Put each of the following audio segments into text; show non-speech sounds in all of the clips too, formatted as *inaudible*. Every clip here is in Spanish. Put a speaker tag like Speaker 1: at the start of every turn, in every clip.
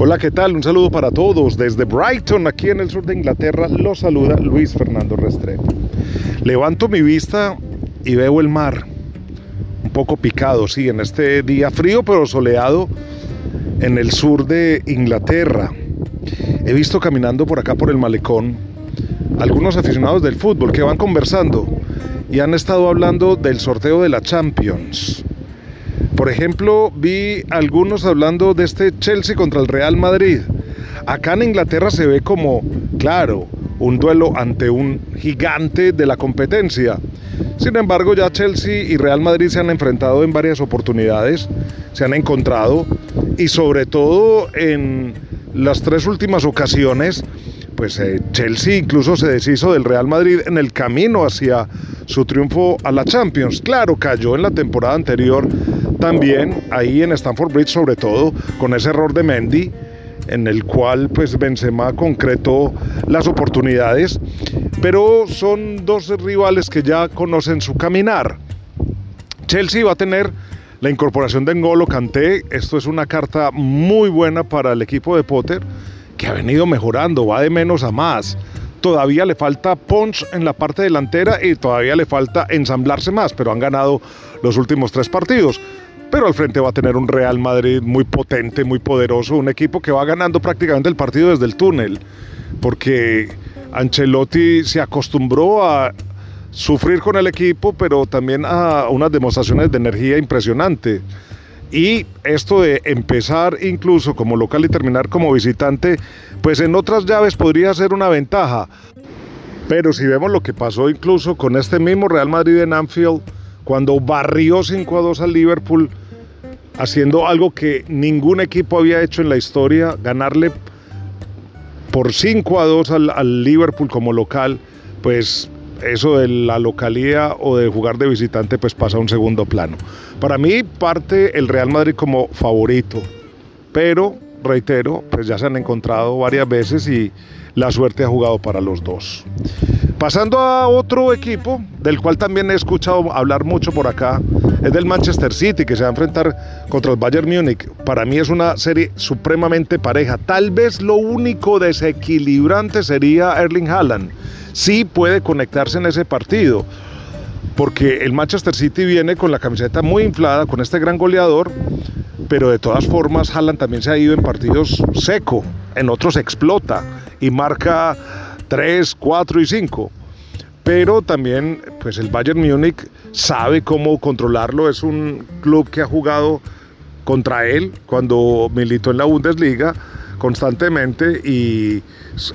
Speaker 1: Hola, ¿qué tal? Un saludo para todos. Desde Brighton, aquí en el sur de Inglaterra, los saluda Luis Fernando Restrepo. Levanto mi vista y veo el mar. Un poco picado, sí, en este día frío pero soleado en el sur de Inglaterra. He visto caminando por acá por el malecón algunos aficionados del fútbol que van conversando y han estado hablando del sorteo de la Champions. Por ejemplo, vi algunos hablando de este Chelsea contra el Real Madrid. Acá en Inglaterra se ve como, claro, un duelo ante un gigante de la competencia. Sin embargo, ya Chelsea y Real Madrid se han enfrentado en varias oportunidades, se han encontrado y sobre todo en las tres últimas ocasiones, pues eh, Chelsea incluso se deshizo del Real Madrid en el camino hacia su triunfo a la Champions. Claro, cayó en la temporada anterior también ahí en Stamford Bridge sobre todo con ese error de Mendy en el cual pues Benzema concretó las oportunidades, pero son dos rivales que ya conocen su caminar. Chelsea va a tener la incorporación de N'Golo Kanté, esto es una carta muy buena para el equipo de Potter que ha venido mejorando, va de menos a más. Todavía le falta punch en la parte delantera y todavía le falta ensamblarse más, pero han ganado los últimos tres partidos pero al frente va a tener un Real Madrid muy potente, muy poderoso, un equipo que va ganando prácticamente el partido desde el túnel, porque Ancelotti se acostumbró a sufrir con el equipo, pero también a unas demostraciones de energía impresionante. Y esto de empezar incluso como local y terminar como visitante, pues en otras llaves podría ser una ventaja. Pero si vemos lo que pasó incluso con este mismo Real Madrid en Anfield, cuando barrió 5 a 2 al Liverpool, haciendo algo que ningún equipo había hecho en la historia, ganarle por 5 a 2 al, Liverpool como local, pues eso de la localía o de jugar de visitante pues pasa a un segundo plano. Para mí parte el Real Madrid como favorito, pero reitero, pues ya se han encontrado varias veces y la suerte ha jugado para los dos. Pasando a otro equipo, del cual también he escuchado hablar mucho por acá, es del Manchester City, que se va a enfrentar contra el Bayern Múnich. Para mí es una serie supremamente pareja. Tal vez lo único desequilibrante sería Erling Haaland. Sí puede conectarse en ese partido, porque el Manchester City viene con la camiseta muy inflada, con este gran goleador, pero de todas formas Haaland también se ha ido en partidos seco, en otros explota y marca 3, 4 y 5. Pero también pues el Bayern Múnich sabe cómo controlarlo, es un club que ha jugado contra él cuando militó en la Bundesliga constantemente y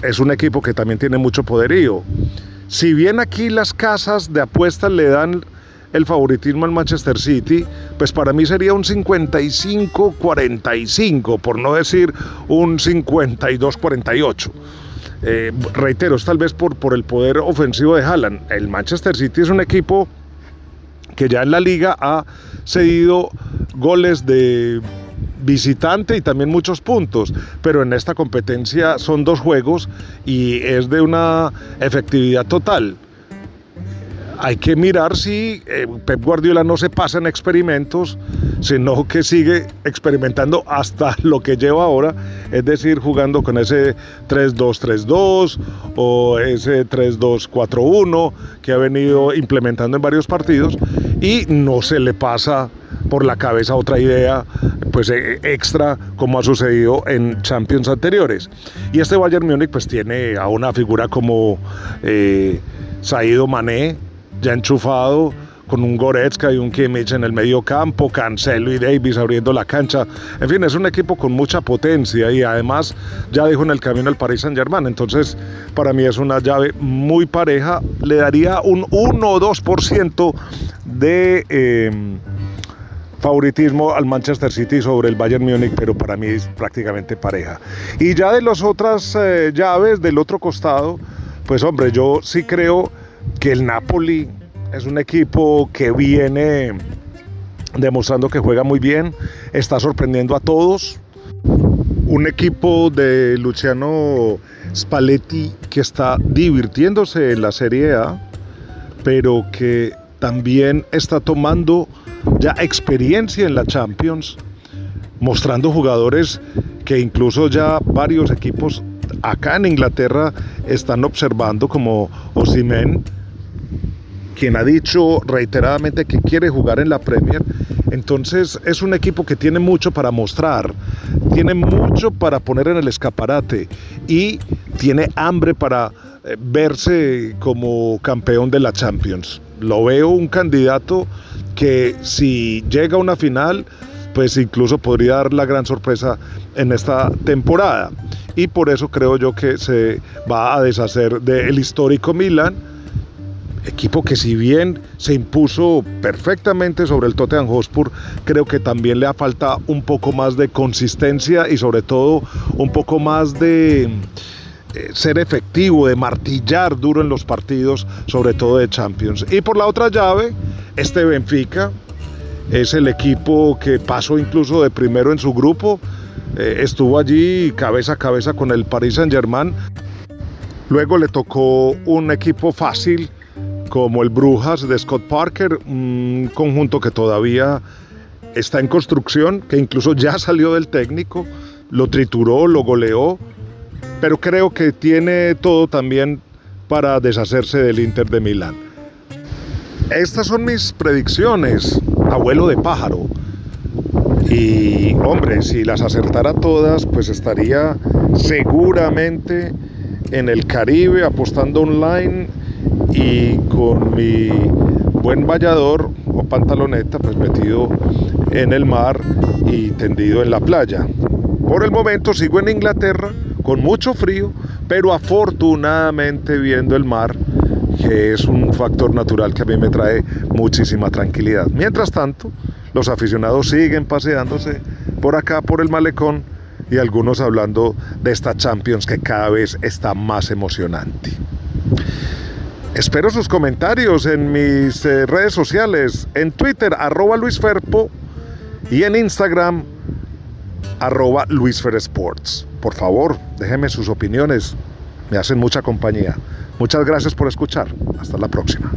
Speaker 1: es un equipo que también tiene mucho poderío. Si bien aquí las casas de apuestas le dan el favoritismo al Manchester City, pues para mí sería un 55-45, por no decir un 52-48. Eh, reitero, es tal vez por, por el poder ofensivo de Haaland. El Manchester City es un equipo que ya en la liga ha cedido goles de visitante y también muchos puntos, pero en esta competencia son dos juegos y es de una efectividad total. Hay que mirar si eh, Pep Guardiola no se pasa en experimentos, sino que sigue experimentando hasta *laughs* lo que lleva ahora, es decir, jugando con ese 3-2-3-2 o ese 3-2-4-1 que ha venido implementando en varios partidos y no se le pasa por la cabeza otra idea pues e, extra como ha sucedido en Champions anteriores. Y este Bayern Múnich pues tiene a una figura como eh, Saido Mané, ya enchufado con un Goretzka y un Kimmich en el medio campo, Cancelo y Davis abriendo la cancha. En fin, es un equipo con mucha potencia y además ya dijo en el camino el Paris Saint Germain. Entonces, para mí es una llave muy pareja. Le daría un 1 o 2% de em, favoritismo al Manchester City sobre el Bayern Múnich, pero para mí es prácticamente pareja. Y ya de las otras eh, llaves del otro costado, pues hombre, yo sí creo que el Napoli es un equipo que viene demostrando que juega muy bien, está sorprendiendo a todos. Un equipo de Luciano Spalletti que está divirtiéndose en la Serie A, pero que también está tomando ya experiencia en la Champions, mostrando jugadores que incluso ya varios equipos acá en Inglaterra están observando como Osimen, quien ha dicho reiteradamente que quiere jugar en la Premier. Entonces es un equipo que tiene mucho para mostrar, tiene mucho para poner en el escaparate y tiene hambre para eh, verse como campeón de la Champions. Lo veo un candidato que si llega a una final, pues incluso podría dar la gran sorpresa en esta temporada. Y por eso creo yo que se va a deshacer del histórico Milan, equipo que si bien se impuso perfectamente sobre el Tottenham Hotspur, creo que también le ha falta un poco más de consistencia y sobre todo un poco más de ser efectivo, de martillar duro en los partidos, sobre todo de Champions. Y por la otra llave, este Benfica es el equipo que pasó incluso de primero en su grupo, eh, estuvo allí cabeza a cabeza con el Paris Saint Germain. Luego le tocó un equipo fácil como el Brujas de Scott Parker, un conjunto que todavía está en construcción, que incluso ya salió del técnico, lo trituró, lo goleó, pero creo que tiene todo también para deshacerse del Inter de Milán. Estas son mis predicciones, abuelo de pájaro. Y hombre, si las acertara todas, pues estaría seguramente en el Caribe apostando online y con mi buen vallador o pantaloneta pues metido en el mar y tendido en la playa. Por el momento sigo en Inglaterra con mucho frío, pero afortunadamente viendo el mar, que es un factor natural que a mí me trae muchísima tranquilidad. Mientras tanto, los aficionados siguen paseándose por acá, por el malecón, y algunos hablando de esta Champions que cada vez está más emocionante. Espero sus comentarios en mis eh, redes sociales, en Twitter, arroba Luis Ferpo, y en Instagram, arroba Luis Sports. Por favor, déjenme sus opiniones, me hacen mucha compañía. Muchas gracias por escuchar. Hasta la próxima.